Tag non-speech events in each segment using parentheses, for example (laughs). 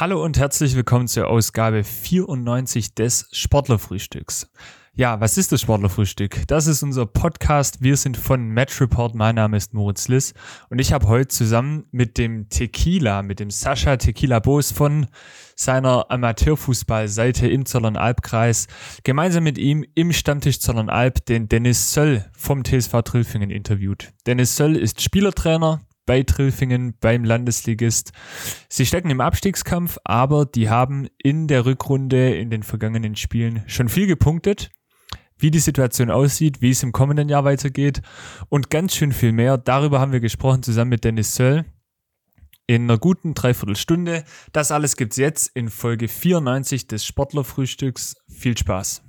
Hallo und herzlich willkommen zur Ausgabe 94 des Sportlerfrühstücks. Ja, was ist das Sportlerfrühstück? Das ist unser Podcast. Wir sind von Match Report. Mein Name ist Moritz Liss und ich habe heute zusammen mit dem Tequila, mit dem Sascha Tequila Boos von seiner Amateurfußballseite im Zollernalbkreis, gemeinsam mit ihm im Stammtisch Zollernalb den Dennis Söll vom TSV Trilfingen interviewt. Dennis Söll ist Spielertrainer, bei Trilfingen, beim Landesligist. Sie stecken im Abstiegskampf, aber die haben in der Rückrunde in den vergangenen Spielen schon viel gepunktet. Wie die Situation aussieht, wie es im kommenden Jahr weitergeht und ganz schön viel mehr. Darüber haben wir gesprochen zusammen mit Dennis Söll in einer guten Dreiviertelstunde. Das alles gibt's jetzt in Folge 94 des Sportlerfrühstücks. Viel Spaß.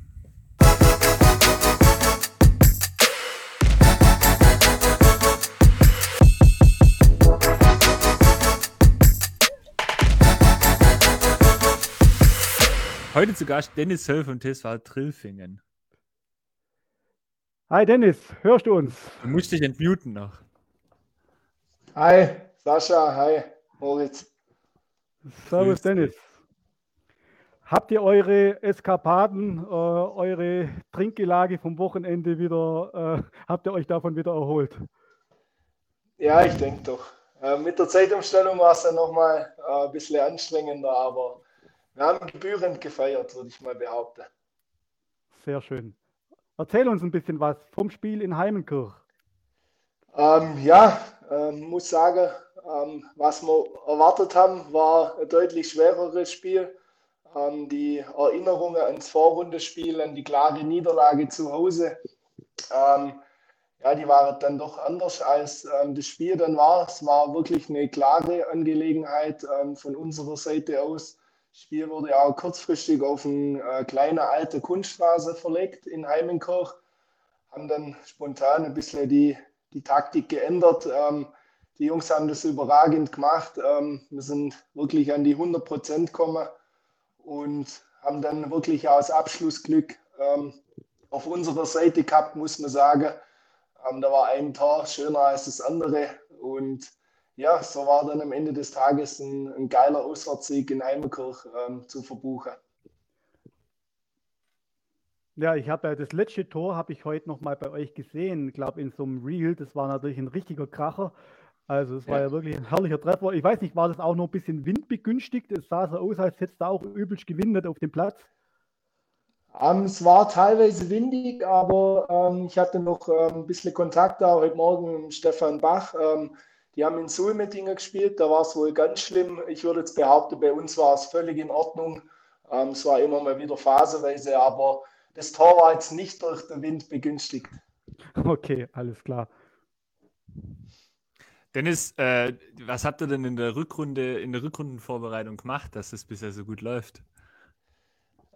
Heute zu Gast Dennis Söll von TSV Trilfingen. Hi Dennis, hörst du uns? Du musst dich entmuten noch. Hi, Sascha, hi, Moritz. Servus Grüß dich. Dennis. Habt ihr eure Eskapaden, äh, eure Trinkgelage vom Wochenende wieder, äh, habt ihr euch davon wieder erholt? Ja, ich denke doch. Äh, mit der Zeitumstellung war es dann nochmal äh, ein bisschen anstrengender, aber wir haben gebührend gefeiert, würde ich mal behaupten. Sehr schön. Erzähl uns ein bisschen was vom Spiel in Heimenkirch. Ähm, ja, ähm, muss sagen, ähm, was wir erwartet haben, war ein deutlich schwereres Spiel. Ähm, die Erinnerungen ans Vorrundenspiel, an die klare Niederlage zu Hause, ähm, ja, die waren dann doch anders als ähm, das Spiel dann war. Es war wirklich eine klare Angelegenheit von unserer Seite aus. Spiel wurde ja auch kurzfristig auf eine äh, kleine alte Kunststraße verlegt in Heimenkirch. Haben dann spontan ein bisschen die, die Taktik geändert. Ähm, die Jungs haben das überragend gemacht. Ähm, wir sind wirklich an die 100 Prozent gekommen und haben dann wirklich das Abschlussglück ähm, auf unserer Seite gehabt, muss man sagen. Ähm, da war ein Tor schöner als das andere und ja, so war dann am Ende des Tages ein, ein geiler Auswärtssieg in Heimenkirch ähm, zu verbuchen. Ja, ich habe ja das letzte Tor habe ich heute noch mal bei euch gesehen, ich glaube in so einem Reel. Das war natürlich ein richtiger Kracher. Also es war Ja. ja wirklich ein herrlicher Treffer. Ich weiß nicht, war das auch noch ein bisschen windbegünstigt? Es sah so aus, als hätte es da auch übelst gewindet auf dem Platz. Ähm, es war teilweise windig, aber ähm, ich hatte noch ähm, ein bisschen Kontakt da heute Morgen mit Stefan Bach. Ähm, die haben in Sulmetingen gespielt, da war es wohl ganz schlimm. Ich würde jetzt behaupten, bei uns war es völlig in Ordnung. Ähm, es war immer mal wieder phasenweise, aber das Tor war jetzt nicht durch den Wind begünstigt. (laughs) Okay, alles klar. Dennis, äh, was habt ihr denn in der Rückrunde, in der Rückrundenvorbereitung gemacht, dass es bisher so gut läuft?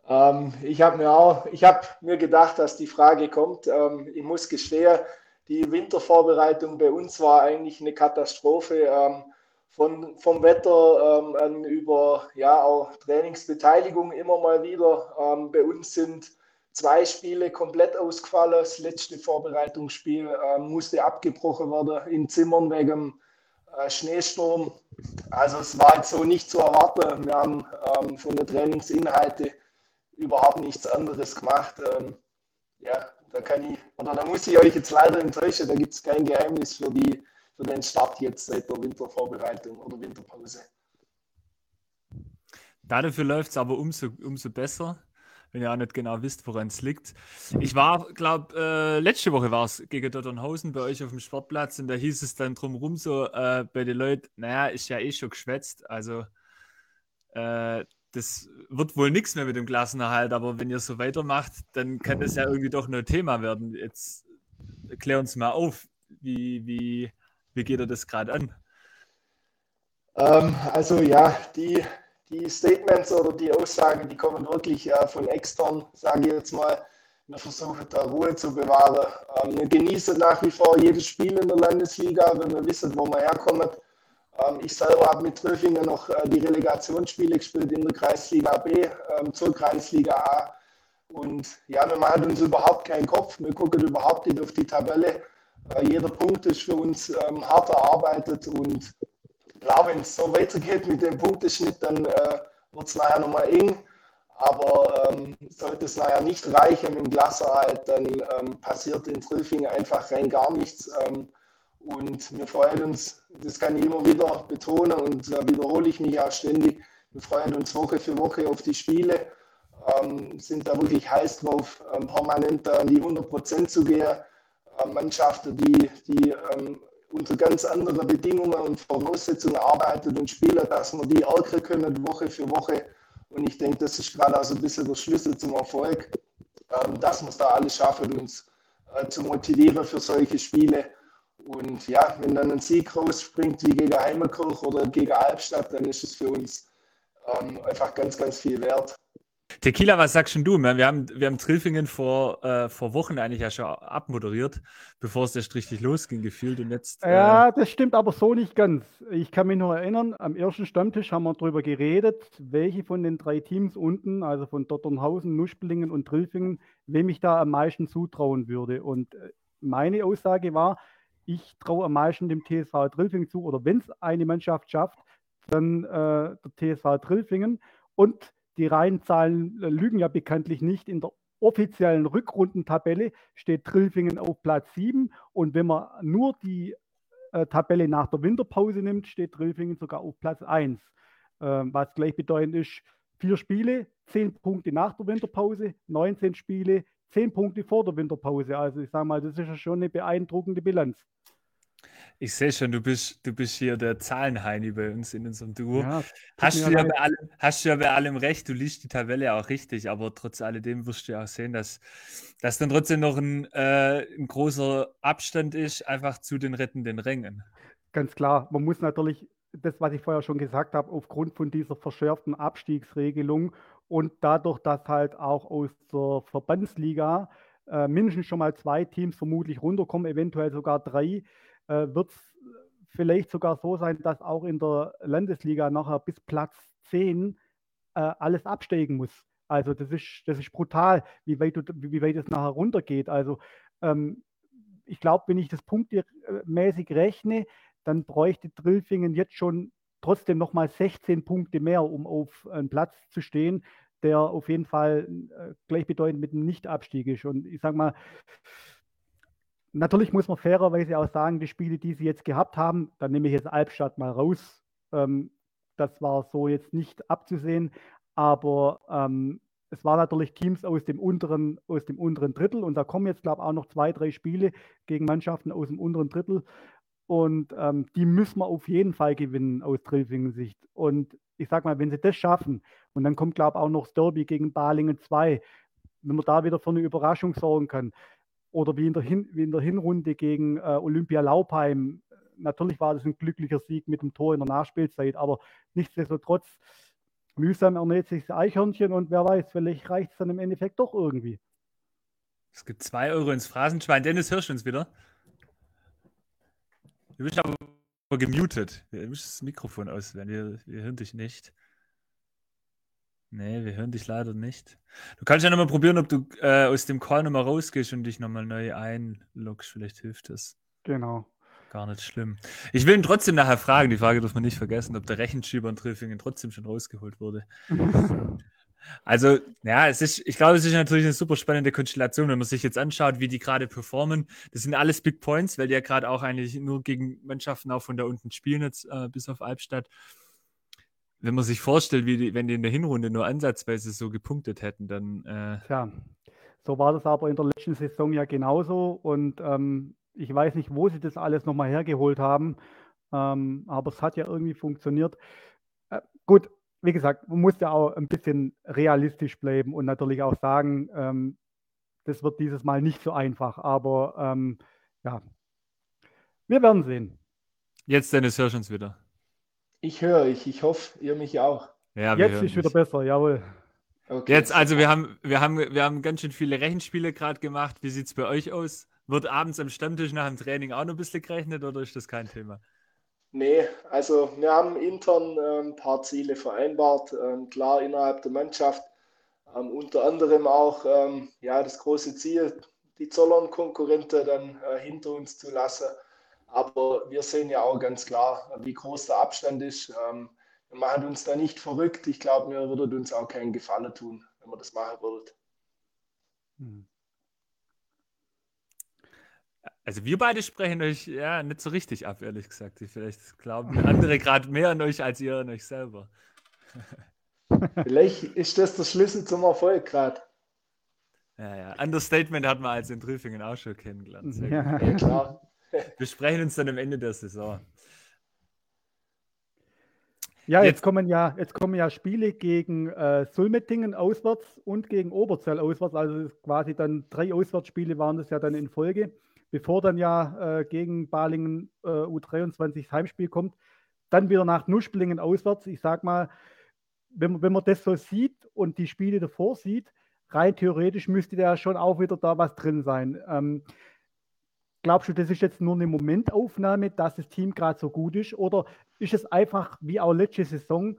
Ähm, ich habe mir auch, ich habe mir gedacht, dass die Frage kommt. Ähm, ich muss gestehen, die Wintervorbereitung bei uns war eigentlich eine Katastrophe. Ähm, von, vom Wetter ähm, über ja auch Trainingsbeteiligung immer mal wieder. Ähm, bei uns sind zwei Spiele komplett ausgefallen. Das letzte Vorbereitungsspiel ähm, musste abgebrochen werden in Zimmern wegen äh, Schneesturm. Also es war jetzt so nicht zu erwarten. Wir haben ähm, von den Trainingsinhalten überhaupt nichts anderes gemacht. Ähm, ja, da kann ich, oder da muss ich euch jetzt leider enttäuschen, da gibt es kein Geheimnis für, die, für den Start jetzt seit der Wintervorbereitung oder Winterpause. Dafür läuft es aber umso, umso besser, wenn ihr auch nicht genau wisst, woran es liegt. Ich war, glaube äh, letzte Woche war es gegen Dotternhausen bei euch auf dem Sportplatz und da hieß es dann drumherum so äh, bei den Leuten, naja, ist ja eh schon geschwätzt, also äh, das wird wohl nichts mehr mit dem Klassenerhalt, aber wenn ihr so weitermacht, dann kann das ja irgendwie doch nur Thema werden. Jetzt klär uns mal auf, wie, wie, wie geht ihr das gerade an? Ähm, also ja, die, die Statements oder die Aussagen, die kommen wirklich äh, von extern, sage ich jetzt mal. Wir versuchen da Ruhe zu bewahren. Ähm, wir genießen nach wie vor jedes Spiel in der Landesliga, wenn wir wissen, wo wir herkommen. Ähm, ich selber habe mit Tröfingen noch äh, die Relegationsspiele gespielt in der Kreisliga B ähm, zur Kreisliga A. Und ja, wir machen uns überhaupt keinen Kopf. Wir gucken überhaupt nicht auf die Tabelle. Äh, jeder Punkt ist für uns ähm, hart erarbeitet und klar, wenn es so weitergeht mit dem Punkteschnitt, dann äh, wird es nachher nochmal eng. Aber ähm, sollte es nachher nicht reichen im Klasserhalt, dann ähm, passiert in Trüffingen einfach rein gar nichts. Ähm, und wir freuen uns, das kann ich immer wieder betonen und da wiederhole ich mich auch ständig, wir freuen uns Woche für Woche auf die Spiele, ähm, sind da wirklich heiß drauf, ähm, permanent an die 100 Prozent zu gehen. Ähm, Mannschaften, die, die ähm, unter ganz anderen Bedingungen und Voraussetzungen arbeiten und spielen, dass wir die ärgern können Woche für Woche. Und ich denke, das ist gerade auch ein bisschen der Schlüssel zum Erfolg, ähm, dass wir es da alles schaffen, uns äh, zu motivieren für solche Spiele. Und ja, wenn dann ein Sieg rausspringt wie gegen Heimerkirch oder gegen Albstadt, dann ist es für uns ähm, einfach ganz, ganz viel wert. Tequila, was sagst du? Wir haben, wir haben Trilfingen vor, äh, vor Wochen eigentlich ja schon abmoderiert, bevor es erst richtig losging, gefühlt. Und jetzt, äh ja, das stimmt aber so nicht ganz. Ich kann mich noch erinnern, am ersten Stammtisch haben wir darüber geredet, welche von den drei Teams unten, also von Dotternhausen, Nuschblingen und Trilfingen, wem ich da am meisten zutrauen würde. Und äh, meine Aussage war, ich traue am meisten dem TSV Trilfingen zu, oder wenn es eine Mannschaft schafft, dann äh, der TSV Trilfingen. Und die Reihenzahlen äh, lügen ja bekanntlich nicht. In der offiziellen Rückrundentabelle steht Trilfingen auf Platz 7 und wenn man nur die äh, Tabelle nach der Winterpause nimmt, steht Trilfingen sogar auf Platz 1. Ähm, was gleichbedeutend ist, vier Spiele, zehn Punkte nach der Winterpause, 19 Spiele, zehn Punkte vor der Winterpause. Also ich sage mal, das ist ja schon eine beeindruckende Bilanz. Ich sehe schon, du bist, du bist hier der Zahlenheini bei uns in unserem Duo. Ja, hast, du ja bei allem, hast du ja bei allem recht, du liest die Tabelle auch richtig, aber trotz alledem wirst du ja auch sehen, dass, dass dann trotzdem noch ein, äh, ein großer Abstand ist, einfach zu den rettenden Rängen. Ganz klar, man muss natürlich das, was ich vorher schon gesagt habe, aufgrund von dieser verschärften Abstiegsregelung und dadurch, dass halt auch aus der Verbandsliga äh, mindestens schon mal zwei Teams vermutlich runterkommen, eventuell sogar drei, äh, wird es vielleicht sogar so sein, dass auch in der Landesliga nachher bis Platz 10 äh, alles absteigen muss. Also das ist, das ist brutal, wie weit, du, wie weit es nachher runtergeht. Also ähm, ich glaube, wenn ich das punktmäßig rechne, dann bräuchte Drillfingen jetzt schon trotzdem nochmal 16 Punkte mehr, um auf einen Platz zu stehen, der auf jeden Fall äh, gleichbedeutend mit einem Nicht-Abstieg ist. Und ich sage mal, Natürlich muss man fairerweise auch sagen, die Spiele, die sie jetzt gehabt haben, dann nehme ich jetzt Albstadt mal raus. Ähm, das war so jetzt nicht abzusehen, aber ähm, es waren natürlich Teams aus dem unteren, aus dem unteren Drittel und da kommen jetzt, glaube ich, auch noch zwei, drei Spiele gegen Mannschaften aus dem unteren Drittel. Und ähm, die müssen wir auf jeden Fall gewinnen aus Trilfingen Sicht. Und ich sage mal, wenn sie das schaffen, und dann kommt, glaube ich, auch noch das Derby gegen Balingen 2, wenn man da wieder für eine Überraschung sorgen kann, oder wie in der, Hin in der Hinrunde gegen äh, Olympia Laupheim. Natürlich war das ein glücklicher Sieg mit dem Tor in der Nachspielzeit, aber nichtsdestotrotz mühsam ernährt sich das Eichhörnchen und wer weiß, vielleicht reicht es dann im Endeffekt doch irgendwie. Es gibt zwei Euro ins Phrasenschwein. Dennis, hörst du uns wieder? Du bist aber gemutet. Du musst das Mikrofon auswählen. Wir, wir hören dich nicht. Nee, wir hören dich leider nicht. Du kannst ja nochmal probieren, ob du äh, aus dem Call nochmal rausgehst und dich nochmal neu einloggst. Vielleicht hilft das. Genau. Gar nicht schlimm. Ich will ihn trotzdem nachher fragen, die Frage darf man nicht vergessen, ob der Rechenschieber in Triffingen trotzdem schon rausgeholt wurde. (laughs) also, ja, es ist, ich glaube, es ist natürlich eine super spannende Konstellation, wenn man sich jetzt anschaut, wie die gerade performen. Das sind alles Big Points, weil die ja gerade auch eigentlich nur gegen Mannschaften auch von da unten spielen, jetzt äh, bis auf Albstadt wenn man sich vorstellt, wie die, wenn die in der Hinrunde nur ansatzweise so gepunktet hätten, dann. Äh Tja, so war das aber in der letzten Saison ja genauso. Und ähm, ich weiß nicht, wo sie das alles nochmal hergeholt haben. Ähm, aber es hat ja irgendwie funktioniert. Äh, gut, wie gesagt, man muss ja auch ein bisschen realistisch bleiben und natürlich auch sagen, ähm, das wird dieses Mal nicht so einfach. Aber ähm, ja, wir werden sehen. Jetzt, Dennis, hörst du uns wieder. Ich höre euch. Ich hoffe, ihr mich auch. Ja, Jetzt ist wieder besser, jawohl. Okay. Jetzt, also wir haben, wir haben, wir haben ganz schön viele Rechenspiele gerade gemacht. Wie sieht es bei euch aus? Wird abends am Stammtisch nach dem Training auch noch ein bisschen gerechnet oder ist das kein Thema? Nee, also wir haben intern äh, ein paar Ziele vereinbart, ähm, klar innerhalb der Mannschaft. Ähm, unter anderem auch ähm, ja, das große Ziel, die Zollern-Konkurrente dann äh, hinter uns zu lassen. Aber wir sehen ja auch ganz klar, wie groß der Abstand ist. Ähm, wir machen uns da nicht verrückt. Ich glaube, mir würde uns auch keinen Gefallen tun, wenn wir das machen würden. Hm. Also wir beide sprechen euch ja nicht so richtig ab, ehrlich gesagt. Vielleicht glauben andere (laughs) gerade mehr an euch als ihr an euch selber. (laughs) Vielleicht ist das der Schlüssel zum Erfolg gerade. Ja, ja. Understatement hat man als in Trüffingen auch schon kennengelernt. Ja. ja, klar. (laughs) Wir sprechen uns dann am Ende der Saison. Ja, jetzt, jetzt, kommen ja, jetzt kommen ja Spiele gegen äh, Sulmetingen auswärts und gegen Oberzell auswärts. Also quasi dann drei Auswärtsspiele waren das ja dann in Folge, bevor dann ja äh, gegen Balingen äh, U23 Heimspiel kommt. Dann wieder nach Nuschblingen auswärts. Ich sag mal, wenn, wenn man das so sieht und die Spiele davor sieht, rein theoretisch müsste da schon auch wieder da was drin sein. Ähm, Glaubst du, das ist jetzt nur eine Momentaufnahme, dass das Team gerade so gut ist? Oder ist es einfach wie auch letzte Saison,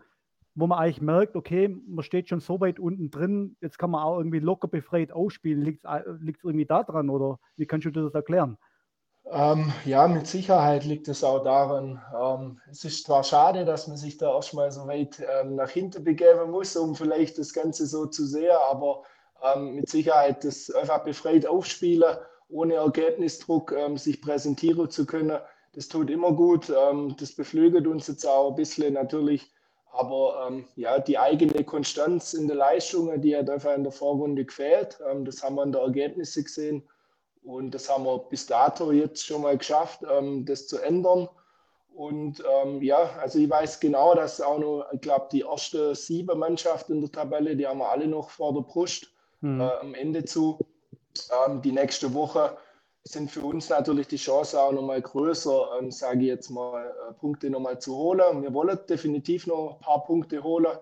wo man eigentlich merkt, okay, man steht schon so weit unten drin, jetzt kann man auch irgendwie locker befreit ausspielen. Liegt es irgendwie daran oder wie kannst du das erklären? Ähm, ja, mit Sicherheit liegt es auch daran. Ähm, es ist zwar schade, dass man sich da erstmal so weit ähm, nach hinten begeben muss, um vielleicht das Ganze so zu sehen, aber ähm, mit Sicherheit das einfach befreit aufspielen ohne Ergebnisdruck ähm, sich präsentieren zu können. Das tut immer gut. Ähm, das beflügelt uns jetzt auch ein bisschen natürlich. Aber ähm, ja, die eigene Konstanz in der Leistung, die hat einfach in der Vorrunde gefehlt. Ähm, das haben wir in der Ergebnisse gesehen. Und das haben wir bis dato jetzt schon mal geschafft, ähm, das zu ändern. Und ähm, ja, also ich weiß genau, dass auch noch, ich glaube, die erste sieben Mannschaften in der Tabelle, die haben wir alle noch vor der Brust hm. äh, am Ende zu. Ähm, die nächste Woche sind für uns natürlich die Chancen auch nochmal größer, ähm, sage ich jetzt mal, äh, Punkte nochmal zu holen. Wir wollen definitiv noch ein paar Punkte holen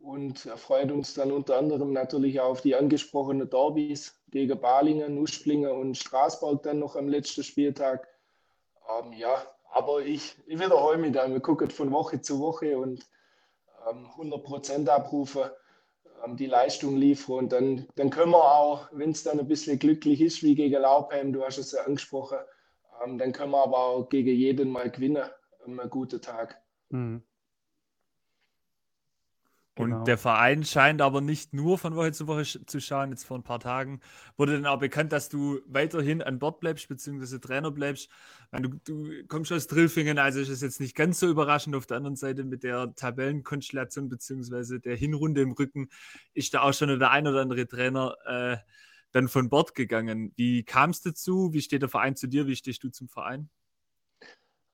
und freut uns dann unter anderem natürlich auch auf die angesprochenen Derbys gegen Balingen, Nuschblingen und Straßburg dann noch am letzten Spieltag. Ähm, ja, aber ich, ich wiederhole mich dann. Wir gucken von Woche zu Woche und ähm, 100% abrufen die Leistung liefern. Und dann, dann können wir auch, wenn es dann ein bisschen glücklich ist, wie gegen Laubheim, du hast es ja angesprochen, ähm, dann können wir aber auch gegen jeden mal gewinnen, ähm, einen guten Tag. Mhm. Genau. Und der Verein scheint aber nicht nur von Woche zu Woche zu schauen. Jetzt vor ein paar Tagen wurde dann auch bekannt, dass du weiterhin an Bord bleibst, beziehungsweise Trainer bleibst. Meine, du, du, kommst aus Drillfingen, also ist es jetzt nicht ganz so überraschend. Auf der anderen Seite mit der Tabellenkonstellation, beziehungsweise der Hinrunde im Rücken, ist da auch schon der ein oder andere Trainer äh, dann von Bord gegangen. Wie kam es dazu? Wie steht der Verein zu dir? Wie stehst du zum Verein?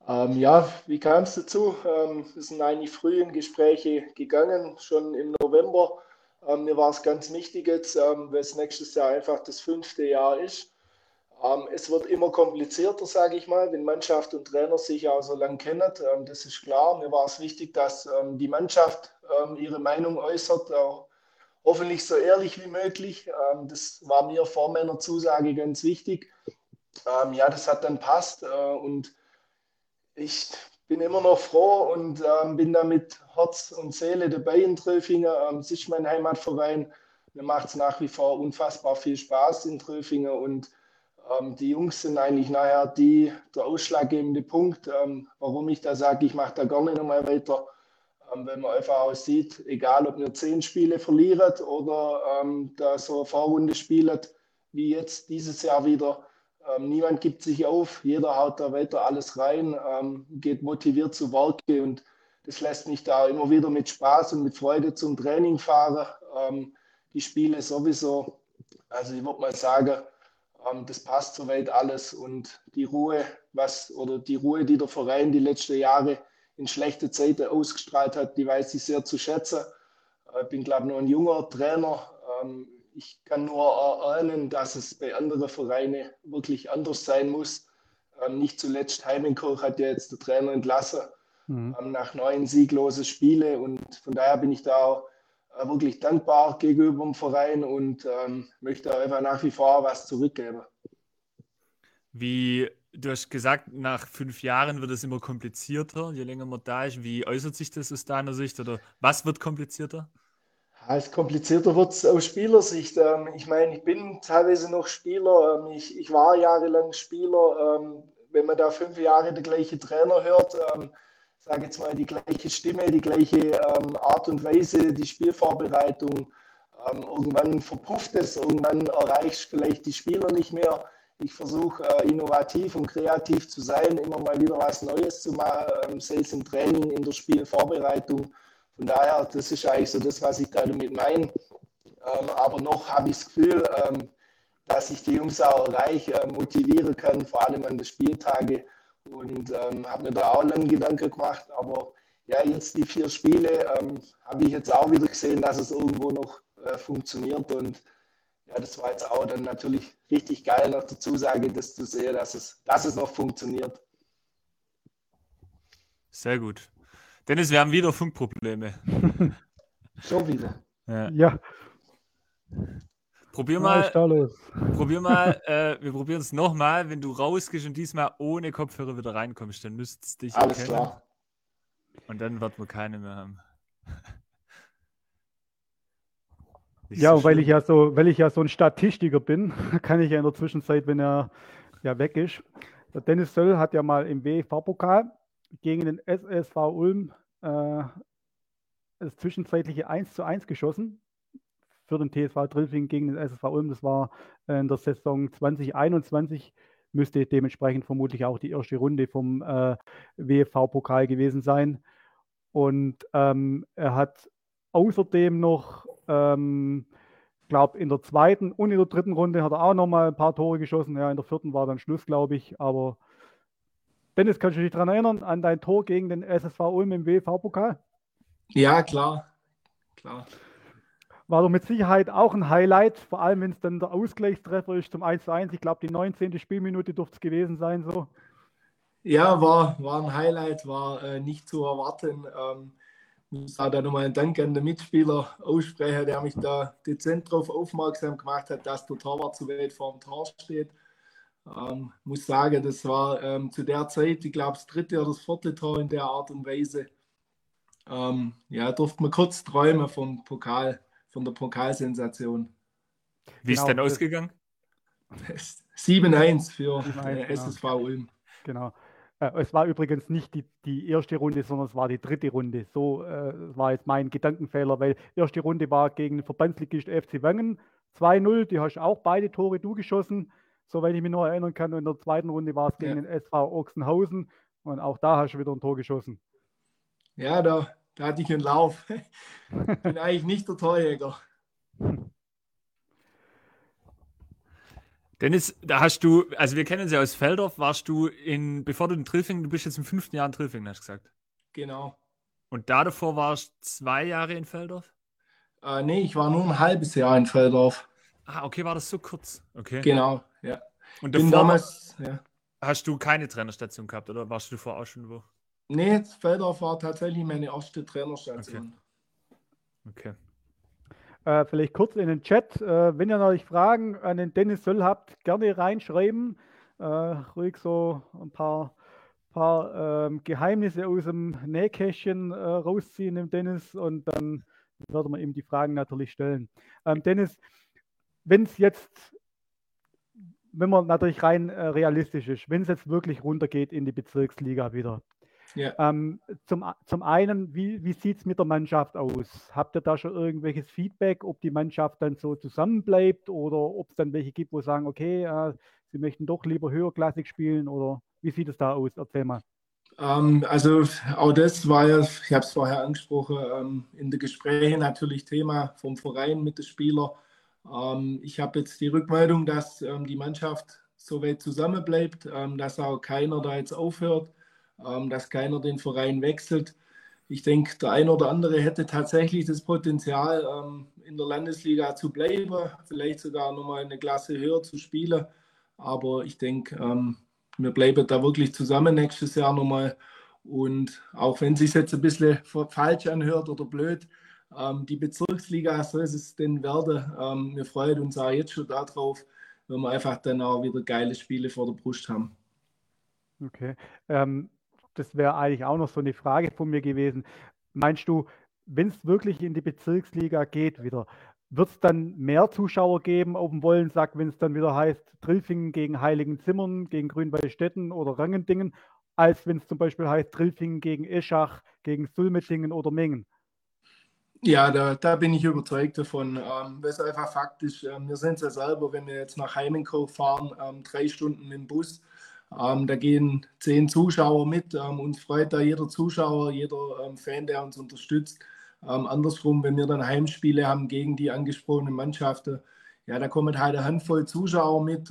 Ähm, ja, wie kam es dazu? Ähm, es sind eigentlich früh in Gespräche gegangen, schon im November. Ähm, mir war es ganz wichtig jetzt, ähm, weil es nächstes Jahr einfach das fünfte Jahr ist. Ähm, es wird immer komplizierter, sage ich mal, wenn Mannschaft und Trainer sich auch so lange kennen. Ähm, das ist klar. Mir war es wichtig, dass die Mannschaft ihre Meinung äußert, auch hoffentlich so ehrlich wie möglich. das war mir vor meiner Zusage ganz wichtig. ja, das hat dann passt äh, und ich bin immer noch froh und ähm, bin da mit Herz und Seele dabei in Tröfingen. Ähm, es ist mein Heimatverein. Mir macht es nach wie vor unfassbar viel Spaß in Tröfingen und ähm, die Jungs sind eigentlich nachher die, der ausschlaggebende Punkt, ähm, warum ich da sage, ich mache da gerne nochmal weiter. Ähm, wenn man einfach auch sieht, egal ob wir zehn Spiele verlieren oder ähm, da so eine Vorrunde spielt, wie jetzt dieses Jahr wieder, ähm, niemand gibt sich auf, jeder haut da weiter alles rein, ähm, geht motiviert zu Werke und das lässt mich da immer wieder mit Spaß und mit Freude zum Training fahren. Ähm, die Spiele sowieso, also ich würde mal sagen, ähm, das passt soweit alles und die Ruhe, was oder die Ruhe, die der Verein die letzten Jahre in schlechte Zeiten ausgestrahlt hat, die weiß ich sehr zu schätzen. Ich äh, bin, glaube ich, noch ein junger Trainer. Ich kann nur erahnen, dass es bei anderen Vereinen wirklich anders sein muss. Ähm, nicht zuletzt Heimenkirch hat ja jetzt der Trainer entlassen. mhm. ähm, nach neun sieglose Spiele. Und von daher bin ich da auch äh, wirklich dankbar gegenüber dem Verein und ähm, möchte einfach nach wie vor was zurückgeben. Wie du hast gesagt, nach fünf Jahren wird es immer komplizierter, je länger man da ist. Wie äußert sich das aus deiner Sicht oder was wird komplizierter? Es komplizierter wird es aus Spielersicht. Ähm, ich meine, ich bin teilweise noch Spieler. Ähm, ich, ich war jahrelang Spieler. Ähm, wenn man da fünf Jahre der gleiche Trainer hört, sage jetzt mal die gleiche Stimme, die gleiche Art und Weise, die Spielvorbereitung, irgendwann verpufft es, irgendwann erreicht vielleicht die Spieler nicht mehr. Ich versuche innovativ und kreativ zu sein, immer mal wieder was Neues zu machen, sei es im Training, in der Spielvorbereitung. Von daher, das ist eigentlich so das, was ich da damit meine. Ähm, aber noch habe ich das Gefühl, ähm, dass ich die Jungs auch reich äh, motivieren kann, vor allem an den Spieltagen. Und ähm, habe mir da auch lange Gedanken gemacht. Aber ja, jetzt die vier Spiele ähm, habe ich jetzt auch wieder gesehen, dass es irgendwo noch äh, funktioniert. Und ja, das war jetzt auch dann natürlich richtig geil, noch der Zusage, das zu sehen, dass es, dass es noch funktioniert. Sehr gut. Dennis, wir haben wieder Funkprobleme. (laughs) Schon wieder. Ja. ja. Probier mal. Probier mal, äh, wir probieren es nochmal. Wenn du rausgehst und diesmal ohne Kopfhörer wieder reinkommst, dann müsst es dich Alles erkennen. klar. Und dann wird man keine mehr haben. (laughs) Nicht ja, so weil ich ja so, weil ich ja so ein Statistiker bin, (laughs) kann ich ja in der Zwischenzeit, wenn er ja weg ist. Der Dennis Söll hat ja mal im WV-Pokal gegen den SSV Ulm äh, das zwischenzeitliche 1 zu 1 geschossen für den TSV Drilfing gegen den SSV Ulm. Das war in der Saison 2021, müsste dementsprechend vermutlich auch die erste Runde vom äh, WFV-Pokal gewesen sein. Und ähm, er hat außerdem noch, ähm, glaube in der zweiten und in der dritten Runde hat er auch noch mal ein paar Tore geschossen. Ja, in der vierten war dann Schluss, glaube ich. Aber Dennis, kannst du dich daran erinnern, an dein Tor gegen den SSV Ulm im WV-Pokal? Ja, klar. klar. War doch mit Sicherheit auch ein Highlight, vor allem wenn es dann der Ausgleichstreffer ist zum 1 zu 1. Ich glaube, die 19. Spielminute durfte es gewesen sein. So. Ja, war, war ein Highlight, war äh, nicht zu erwarten. Ähm, muss auch da nochmal einen Dank an den Mitspieler aussprechen, der mich da dezent darauf aufmerksam gemacht hat, dass der Torwart zu weit vor dem Tor steht. Ähm, muss sagen, das war ähm, zu der Zeit, ich glaube, das dritte oder das vierte Tor in der Art und Weise. Ähm, ja, durfte man kurz träumen vom Pokal, von der Pokalsensation. Wie genau, ist denn ausgegangen? (laughs) 7-1 für 7 genau. SSV Ulm. Genau. Äh, es war übrigens nicht die, die erste Runde, sondern es war die dritte Runde. So äh, war jetzt mein Gedankenfehler, weil die erste Runde war gegen den Verbandsligist FC Wangen 2-0. Die hast auch beide Tore du geschossen soweit ich mich noch erinnern kann. Und in der zweiten Runde war es gegen ja. den SV Ochsenhausen und auch da hast du wieder ein Tor geschossen. Ja, da, da hatte ich einen Lauf. (laughs) Bin eigentlich nicht der Torjäger. Dennis, da hast du, also wir kennen uns ja aus Feldorf, warst du in, bevor du in Trillfingen, du bist jetzt im fünften Jahr in Trillfingen, hast du gesagt. Genau. Und da davor warst du zwei Jahre in Feldorf? Äh, nee, ich war nur ein halbes Jahr in Feldorf. Ah, okay, war das so kurz? Okay. Genau, ja. Und davor damals, ja. hast du keine Trainerstation gehabt oder warst du davor auch schon wo? Nee, Feldorf war tatsächlich meine erste Trainerstation. Okay. okay. Äh, vielleicht kurz in den Chat. Äh, wenn ihr noch Fragen an den Dennis Söll habt, gerne reinschreiben. Äh, ruhig so ein paar, paar ähm, Geheimnisse aus dem Nähkästchen äh, rausziehen, dem Dennis, und dann werden wir ihm die Fragen natürlich stellen. Ähm, Dennis, wenn es jetzt, wenn man natürlich rein äh, realistisch ist, wenn es jetzt wirklich runtergeht in die Bezirksliga wieder. Ja. Ähm, zum, zum einen, wie, wie sieht es mit der Mannschaft aus? Habt ihr da schon irgendwelches Feedback, ob die Mannschaft dann so zusammenbleibt oder ob es dann welche gibt, wo sagen, okay, äh, sie möchten doch lieber höherklassig spielen oder wie sieht es da aus? Erzähl mal. Ähm, also auch das war ja, ich habe es vorher angesprochen, ähm, in den Gesprächen natürlich Thema vom Verein mit den Spielern. Ähm, ich habe jetzt die Rückmeldung, dass ähm, die Mannschaft so weit zusammenbleibt, ähm, dass auch keiner da jetzt aufhört, ähm, dass keiner den Verein wechselt. Ich denke, der eine oder andere hätte tatsächlich das Potenzial, ähm, in der Landesliga zu bleiben, vielleicht sogar nochmal eine Klasse höher zu spielen. Aber ich denke, ähm, wir bleiben da wirklich zusammen nächstes Jahr nochmal. Und auch wenn es sich jetzt ein bisschen falsch anhört oder blöd, die Bezirksliga, so ist es denn werden. Ähm, wir freuen uns auch jetzt schon darauf, wenn wir einfach dann auch wieder geile Spiele vor der Brust haben. Okay. Ähm, das wäre eigentlich auch noch so eine Frage von mir gewesen. Meinst du, wenn es wirklich in die Bezirksliga geht wieder, wird es dann mehr Zuschauer geben auf dem Wollensack, wenn es dann wieder heißt Trilfingen gegen Heiligen Zimmern, gegen Grünwaldstätten oder Rangendingen, als wenn es zum Beispiel heißt Trilfingen gegen Eschach, gegen Sulmetingen oder Mengen? Ja, da, da bin ich überzeugt davon. Ähm, es einfach faktisch, ähm, wir sind es ja selber, wenn wir jetzt nach Heimenkow fahren, ähm, drei Stunden dem Bus, ähm, da gehen zehn Zuschauer mit. Ähm, uns freut da jeder Zuschauer, jeder ähm, Fan, der uns unterstützt. andersrum, wenn wir dann Heimspiele haben gegen die angesprochenen Mannschaften, ja, da kommen halt eine Handvoll Zuschauer mit.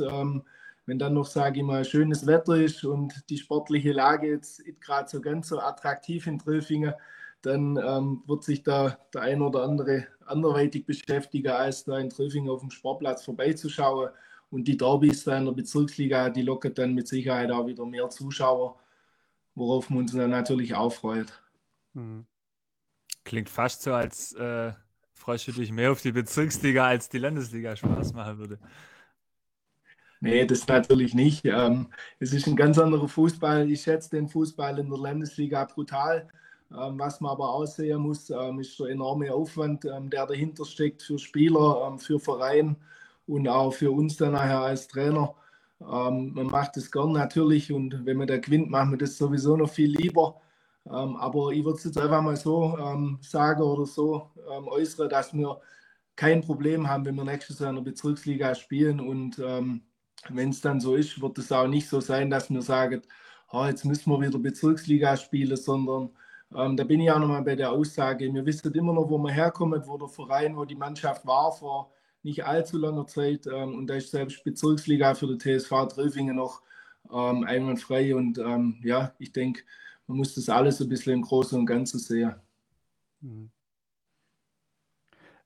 wenn dann noch, sage ich mal, schönes Wetter ist und die sportliche Lage jetzt gerade so ganz so attraktiv in Trillfingen, dann ähm, wird sich da der ein oder andere anderweitig beschäftigen, als da in Trillfingen auf dem Sportplatz vorbeizuschauen. Und die Derbys da in der Bezirksliga, die locken dann mit Sicherheit auch wieder mehr Zuschauer, worauf man uns dann natürlich auch freut. Mhm. Klingt fast so, als äh, freust du dich mehr auf die Bezirksliga, als die Landesliga Spaß machen würde. Nee, das natürlich nicht. Ähm, es ist ein ganz anderer Fußball. Ich schätze den Fußball in der Landesliga brutal. Ähm, was man aber auch sehen muss, ähm, ist der enorme Aufwand, ähm, der dahinter steckt für Spieler, für Verein und auch für uns dann nachher als Trainer. man macht es gern natürlich und wenn man da gewinnt, macht man das sowieso noch viel lieber. aber ich würde es jetzt einfach mal so sagen oder so äußern, dass wir kein Problem haben, wenn wir nächstes Jahr in der Bezirksliga spielen und wenn es dann so ist, wird es auch nicht so sein, dass wir sagen, oh, jetzt müssen wir wieder Bezirksliga spielen, sondern ähm, da bin ich auch nochmal bei der Aussage, wir wissen immer noch, wo wir herkommen, wo der Verein, wo die Mannschaft war vor nicht allzu langer Zeit. Ähm, und da ist selbst Bezirksliga für die TSV Tröfingen noch ähm, einwandfrei. Und ähm, ja, ich denke, man muss das alles ein bisschen im Großen und Ganzen sehen. Mhm.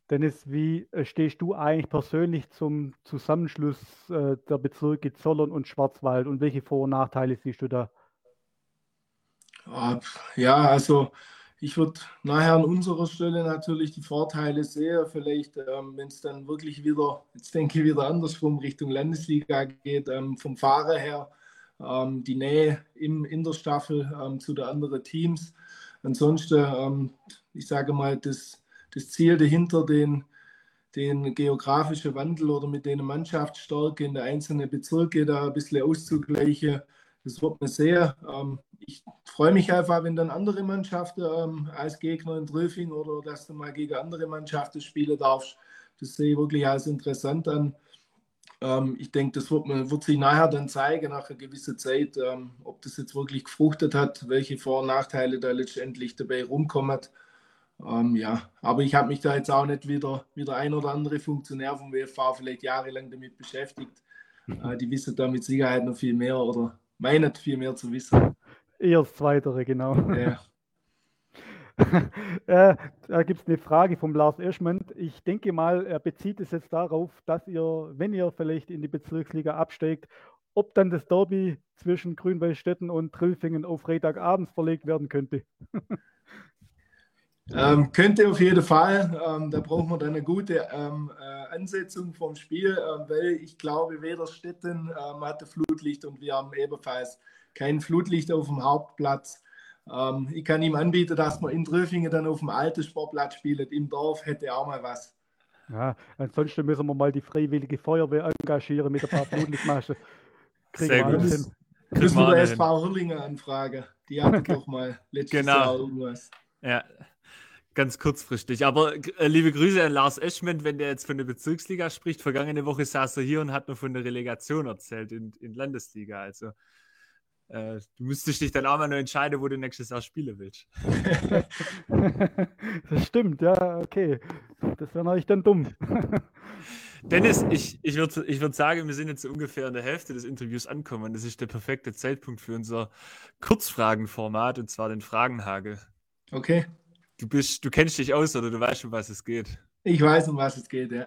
Dennis, wie äh, stehst du eigentlich persönlich zum Zusammenschluss äh, der Bezirke Zollern und Schwarzwald und welche Vor- und Nachteile siehst du da? Ja, also ich würde nachher an unserer Stelle natürlich die Vorteile sehen. Vielleicht, ähm, wenn es dann wirklich wieder, jetzt denke ich wieder andersrum, Richtung Landesliga geht, ähm, vom Fahrer her, ähm, die Nähe im, in der Staffel ähm, zu den anderen Teams. Ansonsten, ähm, ich sage mal, das, das Ziel dahinter, den, den geografischen Wandel oder mit den Mannschaftsstärke in der einzelnen Bezirke da ein bisschen auszugleichen, das wird man sehen. Ähm, ich freue mich einfach, wenn dann andere Mannschaften ähm, als Gegner in Tröfing oder dass du mal gegen andere Mannschaften spielen darfst. Das sehe ich wirklich als interessant an. Ähm, ich denke, das wird, man, wird sich nachher dann zeigen, nach einer gewissen Zeit, ähm, ob das jetzt wirklich gefruchtet hat, welche Vor- und Nachteile da letztendlich dabei rumkommen. Ähm, ja, aber ich habe mich da jetzt auch nicht wieder, wie der ein oder andere Funktionär vom WFV vielleicht jahrelang damit beschäftigt. Äh, die wissen da mit Sicherheit noch viel mehr oder meinen viel mehr zu wissen. Eher das Zweitere, genau. Ja. (laughs) äh, da gibt es eine Frage vom Lars Eschmann. Ich denke mal, er bezieht es jetzt darauf, dass ihr, wenn ihr vielleicht in die Bezirksliga absteigt, ob dann das Derby zwischen Grünwaldstätten und Trillfingen auf Freitagabends verlegt werden könnte. (laughs) Ähm, könnte auf jeden Fall. Ähm, da brauchen wir dann eine gute ähm, äh, Ansetzung vom Spiel, äh, weil ich glaube, weder Städten ähm, hatte Flutlicht und wir haben ebenfalls kein Flutlicht auf dem Hauptplatz. Ähm, ich kann ihm anbieten, dass man in Tröfingen dann auf dem alten Sportplatz spielt. Im Dorf hätte auch mal was. Ja, ansonsten müssen wir mal die freiwillige Feuerwehr engagieren mit ein paar Flutlichtmaschen. (laughs) Kriegen Sehr wir gut. Hin. Müssen wir der SV Hurlinger anfragen. Die hatten (laughs) doch mal letztes genau. Jahr irgendwas. Ja, ganz kurzfristig. Aber äh, liebe Grüße an Lars Eschmann, wenn der jetzt von der Bezirksliga spricht. Vergangene Woche saß er hier und hat noch von der Relegation erzählt in, in Landesliga. Also äh, du müsstest dich dann auch mal nur entscheiden, wo du nächstes Jahr spielen willst. (laughs) das stimmt, ja, okay. Das wäre natürlich dann dumm. (laughs) Dennis, ich, ich würde ich würd sagen, wir sind jetzt ungefähr in der Hälfte des Interviews angekommen. Das ist der perfekte Zeitpunkt für unser Kurzfragenformat und zwar den Fragenhagel. Okay. Du bist, du kennst dich aus oder du weißt, um was es geht? Ich weiß, um was es geht, ja.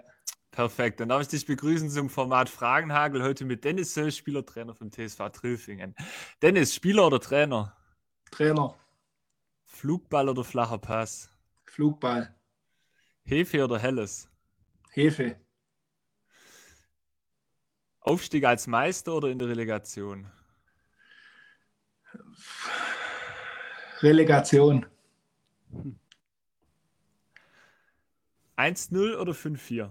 Perfekt. Dann darf ich dich begrüßen zum Format Fragenhagel heute mit Dennis Söll, Spielertrainer vom TSV Trilfingen. Dennis, Spieler oder Trainer? Trainer. Flugball oder flacher Pass? Flugball. Hefe oder Helles? Hefe. Aufstieg als Meister oder in der Relegation? Relegation. 1-0 oder 5-4?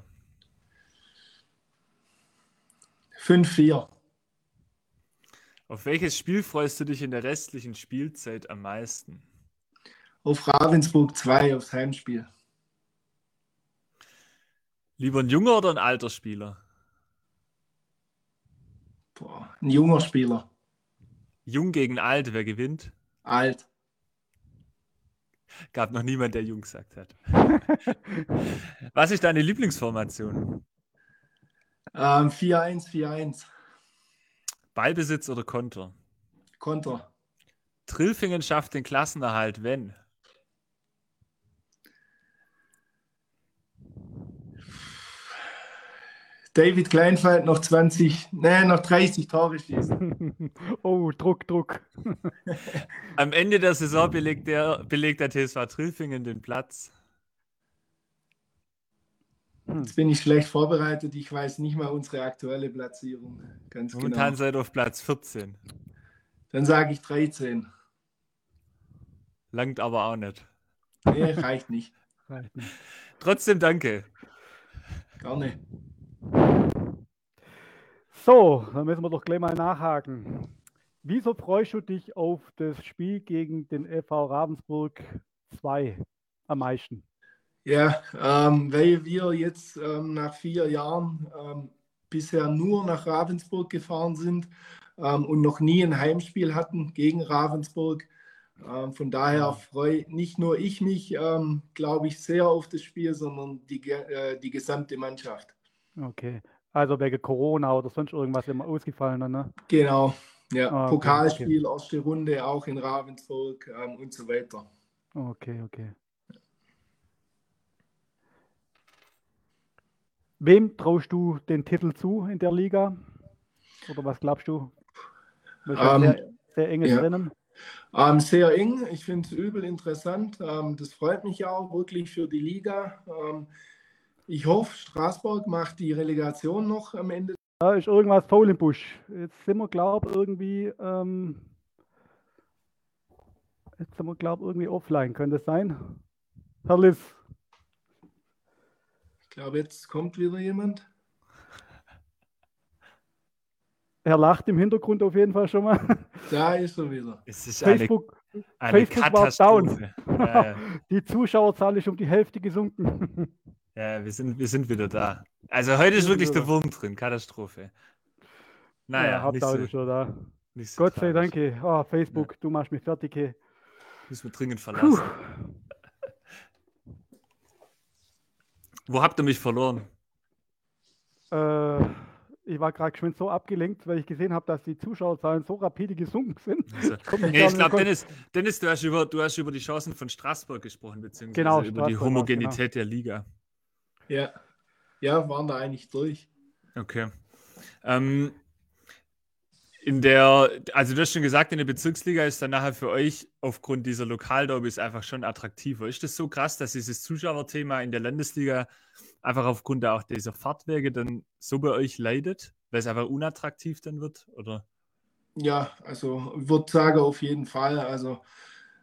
5-4. Auf welches Spiel freust du dich in der restlichen Spielzeit am meisten? Auf Ravensburg 2, aufs Heimspiel. Lieber ein junger oder ein alter Spieler? Boah, ein junger Spieler. Jung gegen alt, wer gewinnt? Alt. Gab noch niemand, der jung gesagt hat. (laughs) Was ist deine Lieblingsformation? Ähm, 4-1, 4-1. Ballbesitz oder Konter? Konter. Trillfingen schafft den Klassenerhalt, wenn? David Kleinfeld noch 20, nee, noch 30 Tore schießen. (laughs) oh, Druck, Druck. (laughs) Am Ende der Saison belegt der, belegt der TSV Trillfingen den Platz. Jetzt bin ich schlecht vorbereitet. Ich weiß nicht mal unsere aktuelle Platzierung. Ganz Momentan genau. seid ihr auf Platz 14. Dann sage ich 13. Langt aber auch nicht. Nee, reicht nicht. Reicht nicht. Trotzdem danke. Gerne. So, dann müssen wir doch gleich mal nachhaken. Wieso freust du dich auf das Spiel gegen den FV Ravensburg 2 am meisten? Ja, ähm, weil wir jetzt ähm, nach vier Jahren ähm, bisher nur nach Ravensburg gefahren sind ähm, und noch nie ein Heimspiel hatten gegen Ravensburg. Ähm, von daher freue nicht nur ich mich, ähm, glaube ich, sehr auf das Spiel, sondern die, äh, die gesamte Mannschaft. Okay. Also wegen Corona oder sonst irgendwas immer ausgefallen, ne? Genau, ja, Ah, okay, Pokalspiel, erste Runde auch in Ravensburg ähm, und so weiter. Okay, okay. Wem traust du den Titel zu in der Liga? Oder was glaubst du? Ja Ähm, sehr, sehr enges ja. Rennen. Ähm, sehr eng, ich finde es übel interessant. Ähm, das freut mich auch wirklich für die Liga. Ähm, ich hoffe, Straßburg macht die Relegation noch am Ende. Da ist irgendwas faul im Busch. Jetzt sind wir, glaube ich, irgendwie, ähm, jetzt sind wir, glaube ich, irgendwie offline. Könnte das sein? Herr Liss, Ich glaube, jetzt kommt wieder jemand. er lacht im Hintergrund auf jeden Fall schon mal. (laughs) Da ist er wieder. Es ist eine, Facebook, eine Facebook war down. Ja, ja. (laughs) die Zuschauerzahl ist um die Hälfte gesunken. (laughs) ja, wir sind, wir sind wieder da. Also heute ist wirklich der Wurm drin. Katastrophe. Naja, ja, Hauptsache so, schon da. so Gott sei. Dank. Oh, Facebook, du machst mich fertig. hey. Müssen wir dringend Puh. verlassen. Wo habt ihr mich verloren? Äh, ich war gerade geschwind so abgelenkt, weil ich gesehen habe, dass die Zuschauerzahlen so rapide gesunken sind. Also, nicht nee, ich glaube, Dennis, Dennis du, hast über, du hast über die Chancen von Straßburg gesprochen, beziehungsweise Genau, über die Straßburg war's, Homogenität der Liga. Ja, ja waren da eigentlich durch. Okay. Ähm, in der, also du hast schon gesagt, in der Bezirksliga ist dann nachher für euch aufgrund dieser Lokalderbys einfach schon attraktiver. Ist das so krass, dass dieses Zuschauerthema in der Landesliga einfach aufgrund auch dieser Fahrtwege dann so bei euch leidet, weil es einfach unattraktiv dann wird? Oder? Ja, also ich würde sagen, auf jeden Fall. Also,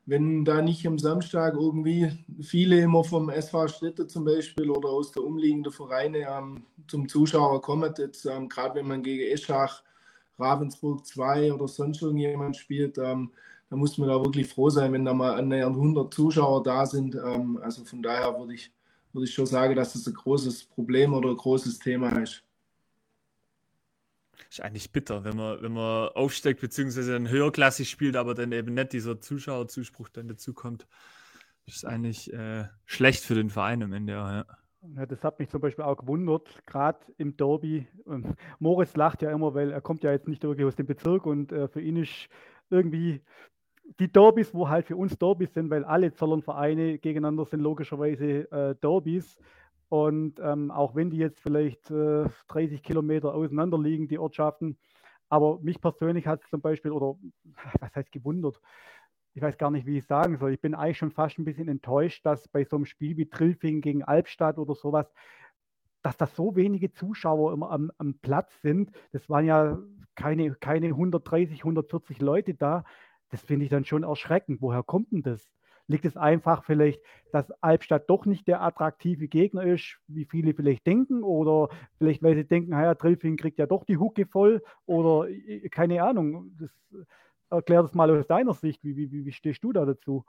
wenn da nicht am Samstag irgendwie viele immer vom SV Städte zum Beispiel oder aus der umliegenden Vereine ähm, zum Zuschauer kommen, jetzt ähm, gerade wenn man gegen Eschach, Ravensburg 2 oder sonst irgendjemand spielt, ähm, da muss man da wirklich froh sein, wenn da mal annähernd 100 Zuschauer da sind. Ähm, also von daher würde ich, würde ich schon sagen, dass das ein großes Problem oder ein großes Thema ist. Ist eigentlich bitter, wenn man, wenn man aufsteigt, beziehungsweise dann höherklassig spielt, aber dann eben nicht dieser Zuschauerzuspruch dann dazu kommt. Ist eigentlich äh, schlecht für den Verein am Ende. Ja. Ja, das hat mich zum Beispiel auch gewundert, gerade im Derby. Und Moritz lacht ja immer, weil er kommt ja jetzt nicht wirklich aus dem Bezirk und äh, für ihn ist irgendwie die Derbys, wo halt für uns Derbys sind, weil alle Zollernvereine gegeneinander sind logischerweise äh, Derbys. Und ähm, auch wenn die jetzt vielleicht äh, 30 Kilometer auseinander liegen, die Ortschaften, aber mich persönlich hat es zum Beispiel, oder was heißt gewundert, ich weiß gar nicht, wie ich sagen soll. Ich bin eigentlich schon fast ein bisschen enttäuscht, dass bei so einem Spiel wie Trillfing gegen Albstadt oder sowas, dass da so wenige Zuschauer immer am, am Platz sind. Das waren ja keine, keine 130, 140 Leute da. Das finde ich dann schon erschreckend. Woher kommt denn das? Liegt es einfach vielleicht, dass Albstadt doch nicht der attraktive Gegner ist, wie viele vielleicht denken? Oder vielleicht, weil sie denken, ja, Trillfing kriegt ja doch die Hucke voll? Oder keine Ahnung. Das, erklär das mal aus deiner Sicht. Wie, wie, wie stehst du da dazu?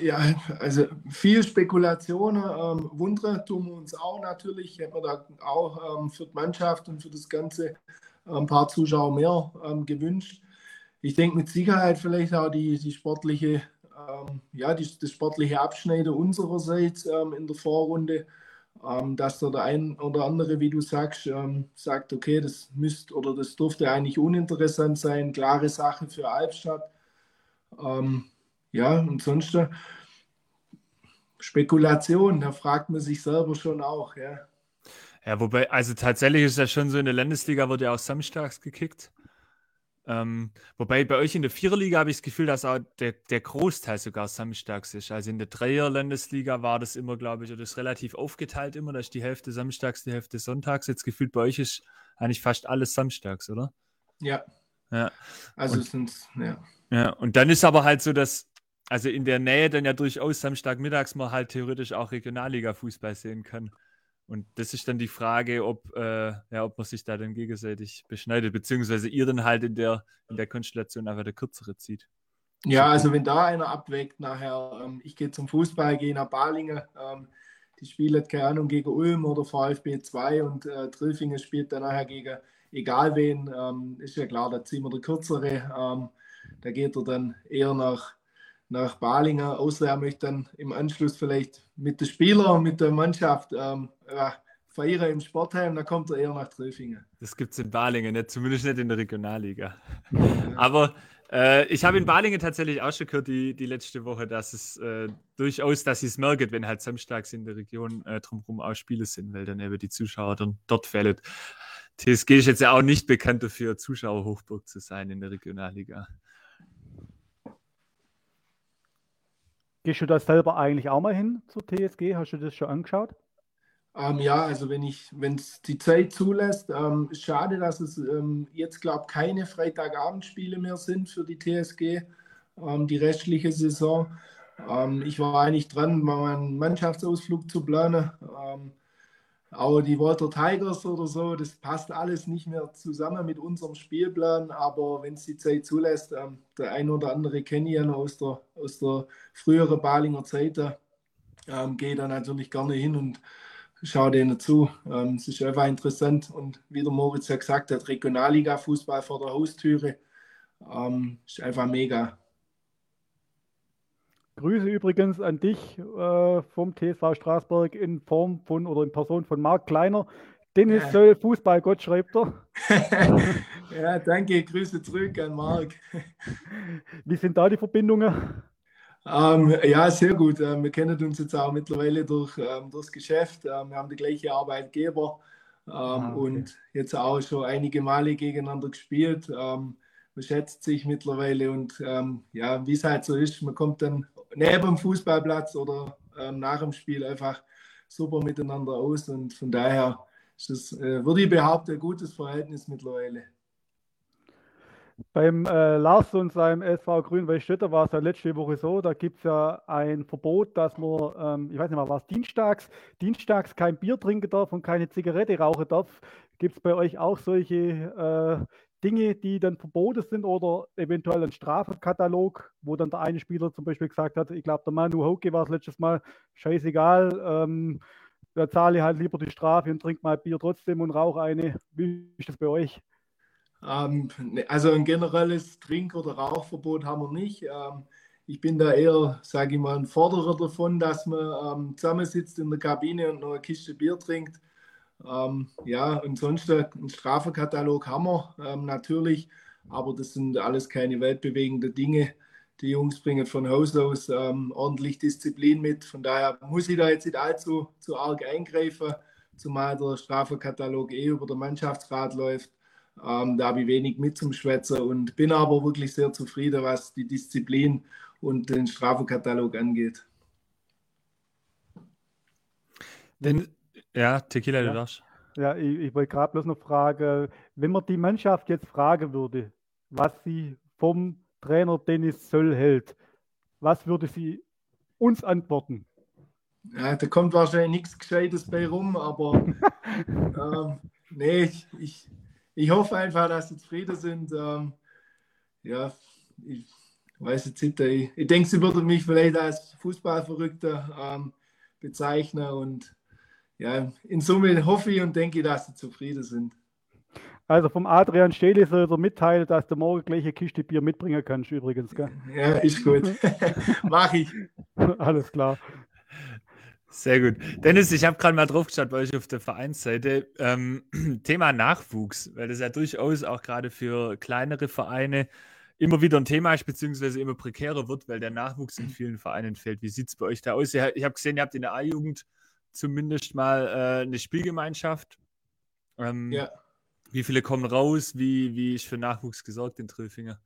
Ja, also viel Spekulationen. Ähm, Wundere tun wir uns auch natürlich. Hätten wir da auch ähm, für die Mannschaft und für das Ganze ein paar Zuschauer mehr ähm, gewünscht ich denke mit Sicherheit vielleicht auch die, die sportliche, ähm, ja, die, das sportliche Abschneiden unsererseits ähm, in der Vorrunde, ähm, dass da der ein oder andere, wie du sagst, ähm, sagt, okay, das müsste oder das dürfte eigentlich uninteressant sein, klare Sache für Albstadt. Ähm, ja, und sonst äh, Spekulation, da fragt man sich selber schon auch, ja. Ja, wobei, also tatsächlich ist ja schon so, in der Landesliga wird ja auch samstags gekickt. Ähm, wobei bei euch in der Viererliga habe ich das Gefühl, dass auch der, der Großteil sogar samstags ist. Also in der Dreier-Landesliga war das immer, glaube ich, oder ist relativ aufgeteilt immer. Da ist die Hälfte samstags, die Hälfte sonntags. Jetzt gefühlt bei euch ist eigentlich fast alles samstags, oder? Ja. Ja. Also sind ja. Ja, und dann ist aber halt so, dass, also in der Nähe dann ja durchaus Samstagmittags man halt theoretisch auch Regionalliga-Fußball sehen kann. Und das ist dann die Frage, ob, äh, ja, ob man sich da dann gegenseitig beschneidet, beziehungsweise ihr dann halt in der, in der Konstellation einfach der kürzere zieht. Ja, also wenn da einer abwägt nachher, ähm, ich gehe zum Fußball, gehe nach Balingen, ähm, die spielen, keine Ahnung, gegen Ulm oder VfB 2 und äh, Trilfingen spielt dann nachher gegen egal wen, ähm, ist ja klar, da ziehen wir der kürzere. Ähm, da geht er dann eher nach nach Balingen, außer er möchte dann im Anschluss vielleicht mit den Spielern, mit der Mannschaft ähm, ja, feiern im Sportheim, dann kommt er eher nach Tröfingen. Das gibt es in Balingen, nicht, zumindest nicht in der Regionalliga. Aber äh, ich habe in Balingen tatsächlich auch schon gehört, die, die letzte Woche, dass es äh, durchaus, dass sie es merken, wenn halt samstags in der Region äh, drumherum auch Spiele sind, weil dann eben die Zuschauer dann dort fällen. TSG ist jetzt ja auch nicht bekannt dafür, Zuschauerhochburg zu sein in der Regionalliga. Gehst du da selber eigentlich auch mal hin zur TSG? Hast du das schon angeschaut? Ähm, ja, also wenn ich, wenn es die Zeit zulässt, ähm, schade, dass es ähm, jetzt glaube keine Freitagabendspiele mehr sind für die TSG, ähm, die restliche Saison. Ähm, ich war eigentlich dran, mal einen Mannschaftsausflug zu planen. Aber die Walter Tigers oder so, das passt alles nicht mehr zusammen mit unserem Spielplan. Aber wenn es die Zeit zulässt, ähm, der ein oder andere kenne ich ja noch aus der, aus der früheren Balinger Zeit, ähm, gehe da natürlich gerne hin und schaue denen zu. Ähm, es ist einfach interessant. Und wie der Moritz ja gesagt hat, Regionalliga-Fußball vor der Haustüre ähm, ist einfach mega. Grüße übrigens an dich äh, vom TSV Straßburg in Form von oder in Person von Marc Kleiner. Dennis ja. Söll, Fußballgott, schreibt er. (laughs) ja, danke. Grüße zurück an Marc. Wie sind da die Verbindungen? Ähm, ja, sehr gut. Ähm, wir kennen uns jetzt auch mittlerweile durch ähm, das Geschäft. Ähm, wir haben die gleiche Arbeitgeber ähm, ah, okay. und jetzt auch schon einige Male gegeneinander gespielt. Ähm, man schätzt sich mittlerweile und ja, wie es halt so ist, man kommt dann neben dem Fußballplatz oder ähm, nach dem Spiel einfach super miteinander aus. Und von daher ist das, äh, würde ich behaupten, ein gutes Verhältnis mittlerweile. Beim äh, Lars und seinem SV Grün-Weiß-Stötter war es ja letzte Woche so, da gibt es ja ein Verbot, dass man, ähm, ich weiß nicht mal, was dienstags, dienstags kein Bier trinken darf und keine Zigarette rauchen darf. Gibt es bei euch auch solche äh, Dinge, die dann verboten sind oder eventuell ein Strafenkatalog, wo dann der eine Spieler zum Beispiel gesagt hat, ich glaube, der Manu Hauke war es letztes Mal, scheißegal, ähm, da zahle ich halt lieber die Strafe und trinke mal Bier trotzdem und rauche eine. Wie ist das bei euch? Ähm, ne, also ein generelles Trink- oder Rauchverbot haben wir nicht. Ähm, ich bin da eher, sage ich mal, ein Forderer davon, dass man ähm, zusammensitzt in der Kabine und noch eine Kiste Bier trinkt ähm, ja, ansonsten einen Strafenkatalog haben wir ähm, natürlich, aber das sind alles keine weltbewegenden Dinge. Die Jungs bringen von Haus aus ähm, ordentlich Disziplin mit. Von daher muss ich da jetzt nicht allzu zu arg eingreifen, zumal der Strafenkatalog eh über den Mannschaftsrat läuft. Ähm, da habe ich wenig mit zum Schwätzen und bin aber wirklich sehr zufrieden, was die Disziplin und den Strafenkatalog angeht. Denn, ja, Tequila, ja. du darfst. Ja, ich, ich wollte gerade bloß noch fragen, wenn man die Mannschaft jetzt fragen würde, was sie vom Trainer Dennis Söll hält, was würde sie uns antworten? Ja, da kommt wahrscheinlich nichts Gescheites bei rum, aber (laughs) ähm, nee, ich, ich, ich hoffe einfach, dass sie zufrieden sind. Ähm, ja, ich weiß jetzt nicht, ich, ich denke, sie würden mich vielleicht als Fußballverrückter ähm, bezeichnen und ja, in Summe hoffe ich und denke, dass sie zufrieden sind. Also vom Adrian Stehli soll er mitteilen, dass du morgen gleich eine Kiste Bier mitbringen kannst, übrigens. Gell? Ja, ist gut. (laughs) Mach ich. Alles klar. Sehr gut. Dennis, ich habe gerade mal drauf geschaut bei euch auf der Vereinsseite. Ähm, (clears throat) Thema Nachwuchs, weil das ja durchaus auch gerade für kleinere Vereine immer wieder ein Thema ist, beziehungsweise immer prekärer wird, weil der Nachwuchs in vielen Vereinen fehlt. Wie sieht es bei euch da aus? Ich habe gesehen, ihr habt in der A-Jugend zumindest mal äh, eine Spielgemeinschaft. Ähm, ja. Wie viele kommen raus? Wie, wie ist für Nachwuchs gesorgt in Trillfinger?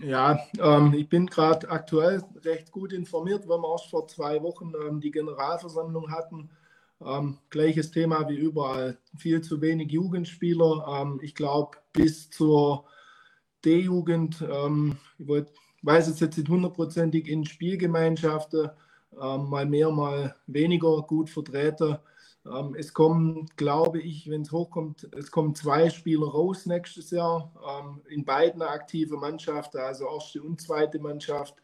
Ja, ähm, ich bin gerade aktuell recht gut informiert, weil wir erst vor zwei Wochen ähm, die Generalversammlung hatten. Ähm, gleiches Thema wie überall. Viel zu wenig Jugendspieler. Ähm, ich glaube, bis zur D-Jugend, ähm, ich wollt, weiß es jetzt nicht hundertprozentig, in Spielgemeinschaften mal mehr, mal weniger gut vertreten. Ähm, es kommen, glaube ich, wenn es hochkommt, es kommen zwei Spieler raus nächstes Jahr ähm, in beiden aktiven Mannschaften, also erste und zweite Mannschaft.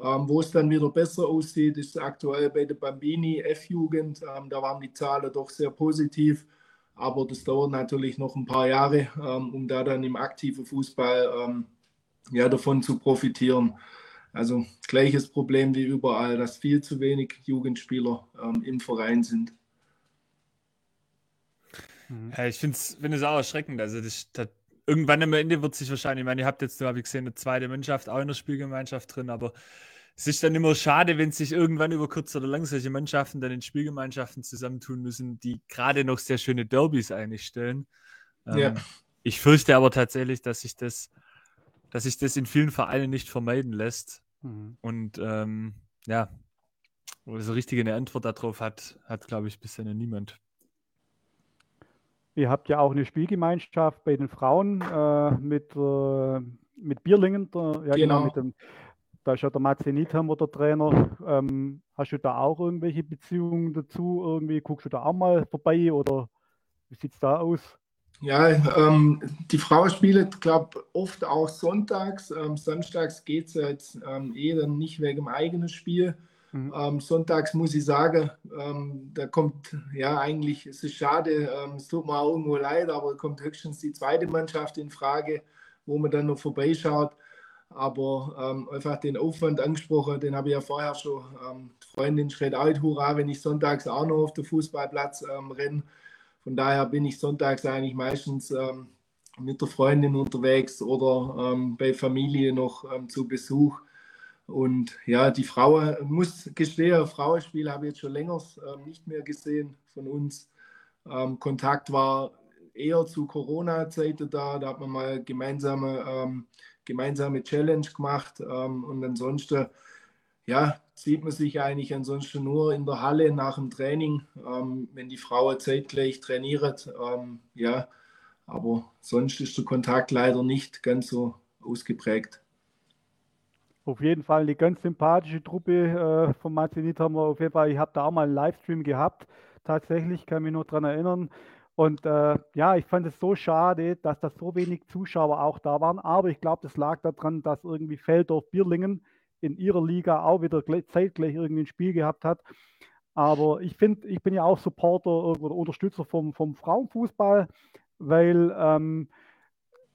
Ähm, wo es dann wieder besser aussieht, ist aktuell bei der Bambini F-Jugend. Ähm, da waren die Zahlen doch sehr positiv, aber das dauert natürlich noch ein paar Jahre, ähm, um da dann im aktiven Fußball ähm, ja, davon zu profitieren. Also gleiches Problem wie überall, dass viel zu wenig Jugendspieler im Verein sind. Mhm. Ja, ich finde es find auch erschreckend. Also, das, das, irgendwann am Ende wird sich wahrscheinlich, ich meine, ihr habt jetzt, habe ich gesehen, eine zweite Mannschaft auch in der Spielgemeinschaft drin, aber es ist dann immer schade, wenn sich irgendwann über kurz oder lang solche Mannschaften dann in Spielgemeinschaften zusammentun müssen, die gerade noch sehr schöne Derbys eigentlich stellen. Ähm, ja. Ich fürchte aber tatsächlich, dass sich das, dass sich das in vielen Vereinen nicht vermeiden lässt. Mhm. Und ähm, ja, so richtige eine Antwort darauf hat, hat glaube ich, bisher niemand. Ihr habt ja auch eine Spielgemeinschaft bei den Frauen äh, mit, äh, mit Bierlingen. Der, ja, genau. genau mit dem, da ist ja der Matze Niethammer der Trainer. Ähm, hast du da auch irgendwelche Beziehungen dazu? Irgendwie guckst du da auch mal vorbei oder wie sieht es da aus? Ja, ähm, die Frau spielt, glaube oft auch sonntags. Ähm, samstags geht es jetzt ähm, eh dann nicht wegen dem eigenen Spiel. Mhm. Ähm, sonntags muss ich sagen, ähm, da kommt, ja, eigentlich, es ist schade, ähm, es tut mir auch irgendwo leid, aber kommt höchstens die zweite Mannschaft in Frage, wo man dann noch vorbeischaut. Aber einfach den Aufwand angesprochen, den habe ich ja vorher schon. Die Freundin schreit alt, hurra, wenn ich sonntags auch noch auf den Fußballplatz renne. Von daher bin ich sonntags eigentlich meistens mit der Freundin unterwegs oder bei Familie noch zu Besuch. Und ja, die Frau, muss gestehen, Frauenspiel habe ich jetzt schon länger äh, nicht mehr gesehen von uns. Ähm, Kontakt war eher zu Corona-Zeiten da. Da hat man mal gemeinsame, ähm, gemeinsame Challenge gemacht. Ähm, und ansonsten, ja, sieht man sich eigentlich ansonsten nur in der Halle nach dem Training, ähm, wenn die Frau zeitgleich trainiert. Ähm, ja, aber sonst ist der Kontakt leider nicht ganz so ausgeprägt. Auf jeden Fall eine ganz sympathische Truppe äh, von Mazenit haben wir auf jeden Fall. Ich habe da auch mal einen Livestream gehabt. Tatsächlich, kann mich noch daran erinnern. Und äh, ja, ich fand es so schade, dass da so wenig Zuschauer auch da waren. Aber ich glaube, das lag daran, dass irgendwie Feldorf Bierlingen in ihrer Liga auch wieder zeitgleich irgendwie ein Spiel gehabt hat. Aber ich finde, ich bin ja auch Supporter oder Unterstützer vom, vom Frauenfußball, weil ähm,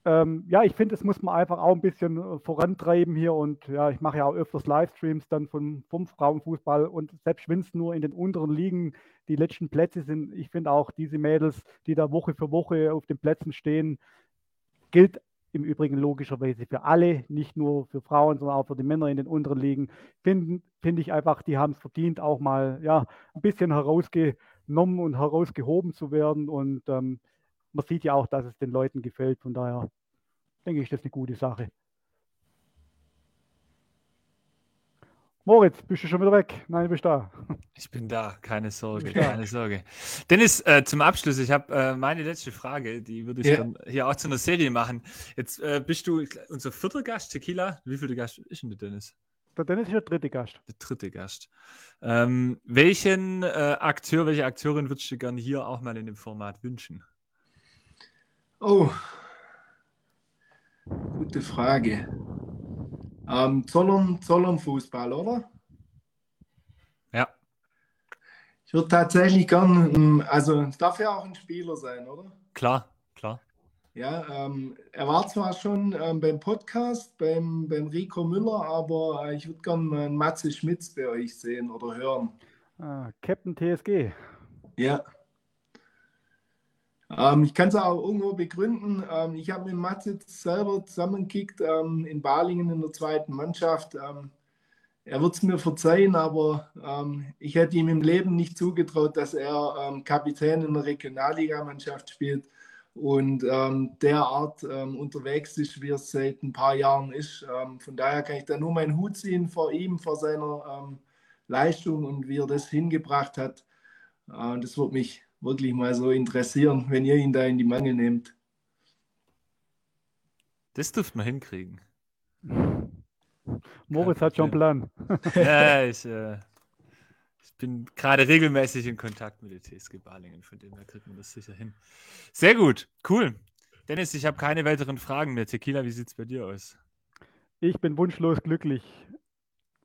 ähm, ja, ich finde, das muss man einfach auch ein bisschen äh, vorantreiben hier und ja, ich mache ja auch öfters Livestreams dann von, vom Frauenfußball und selbst wenn es nur in den unteren Ligen die letzten Plätze sind, ich finde auch diese Mädels, die da Woche für Woche auf den Plätzen stehen, gilt im Übrigen logischerweise für alle, nicht nur für Frauen, sondern auch für die Männer in den unteren Ligen, finde find ich einfach, die haben es verdient, auch mal ja, ein bisschen herausgenommen und herausgehoben zu werden und ähm, man sieht ja auch, dass es den Leuten gefällt. Von daher denke ich, das ist eine gute Sache. Moritz, bist du schon wieder weg? Nein, du bist da. Ich bin da, keine Sorge, keine Sorge. Dennis, äh, zum Abschluss, ich habe äh, meine letzte Frage, die würde ich ja. dann hier auch zu einer Serie machen. Jetzt äh, bist du unser vierter Gast, Tequila. Wie viel Gast ist denn der Dennis? Der Dennis ist der dritte Gast. Der dritte Gast. Ähm, welchen äh, Akteur, welche Akteurin würdest du gerne hier auch mal in dem Format wünschen? Oh, gute Frage. Ähm, Zollern, Zollern Fußball, oder? Ja. Ich würde tatsächlich gern, ähm, also es darf ja auch ein Spieler sein, oder? Klar, klar. Ja, ähm, er war zwar schon ähm, beim Podcast, beim, beim Rico Müller, aber äh, ich würde gern einen Matze Schmitz bei euch sehen oder hören. Ah, Captain TSG. Ja. Ähm, ich kann es auch irgendwo begründen. Ähm, ich habe mit Matze selber zusammengekickt ähm, in Balingen in der zweiten Mannschaft. Ähm, er wird es mir verzeihen, aber ähm, ich hätte ihm im Leben nicht zugetraut, dass er ähm, Kapitän in der Regionalligamannschaft spielt und derart unterwegs ist, wie er seit ein paar Jahren ist. von daher kann ich da nur meinen Hut ziehen vor ihm, vor seiner Leistung und wie er das hingebracht hat. Äh, das wird mich wirklich mal so interessieren, wenn ihr ihn da in die Mangel nehmt. Das dürfte man hinkriegen. Moritz hat schon einen Plan. (laughs) ja, ich, äh, ich bin gerade regelmäßig in Kontakt mit der TSG Balingen, von dem her kriegt man das sicher hin. Sehr gut, cool. Dennis, ich habe keine weiteren Fragen mehr. Tequila, wie sieht es bei dir aus? Ich bin wunschlos glücklich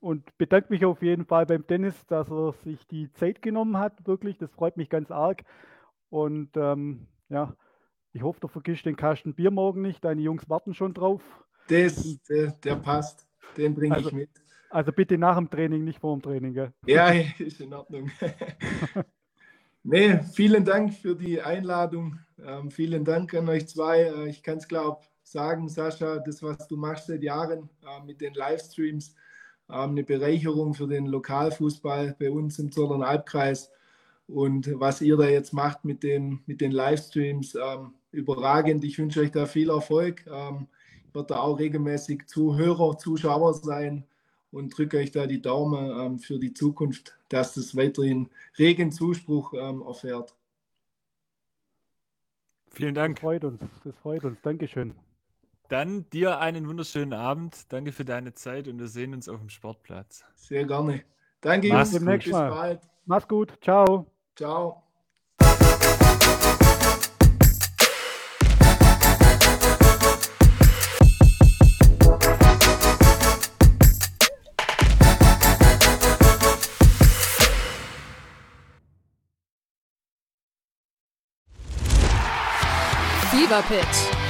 und bedanke mich auf jeden Fall beim Dennis, dass er sich die Zeit genommen hat. Wirklich, das freut mich ganz arg. Und ähm, ja, ich hoffe, du vergisst den Kasten Bier morgen nicht. Deine Jungs warten schon drauf. Das, der, der passt. Den bringe also, ich mit. Also bitte nach dem Training, nicht vor dem Training. Gell? Ja, (laughs) ist in Ordnung. (laughs) nee, vielen Dank für die Einladung. Ähm, vielen Dank an euch zwei. Äh, ich kann es, glaube sagen, Sascha, das, was du machst seit Jahren äh, mit den Livestreams, eine Bereicherung für den Lokalfußball bei uns im Zollern Albkreis. Und was ihr da jetzt macht mit, dem, mit den Livestreams, ähm, überragend. Ich wünsche euch da viel Erfolg. Ähm, ich werde da auch regelmäßig Zuhörer, Zuschauer sein und drücke euch da die Daumen ähm, für die Zukunft, dass es weiterhin regen Zuspruch ähm, erfährt. Vielen Dank. Das freut uns. Das freut uns. Dankeschön. Dann dir einen wunderschönen Abend. Danke für deine Zeit und wir sehen uns auf dem Sportplatz. Sehr gerne. Danke, Jungs. Bis Mal. bald. Mach's gut. Ciao. Ciao. Fever Pitch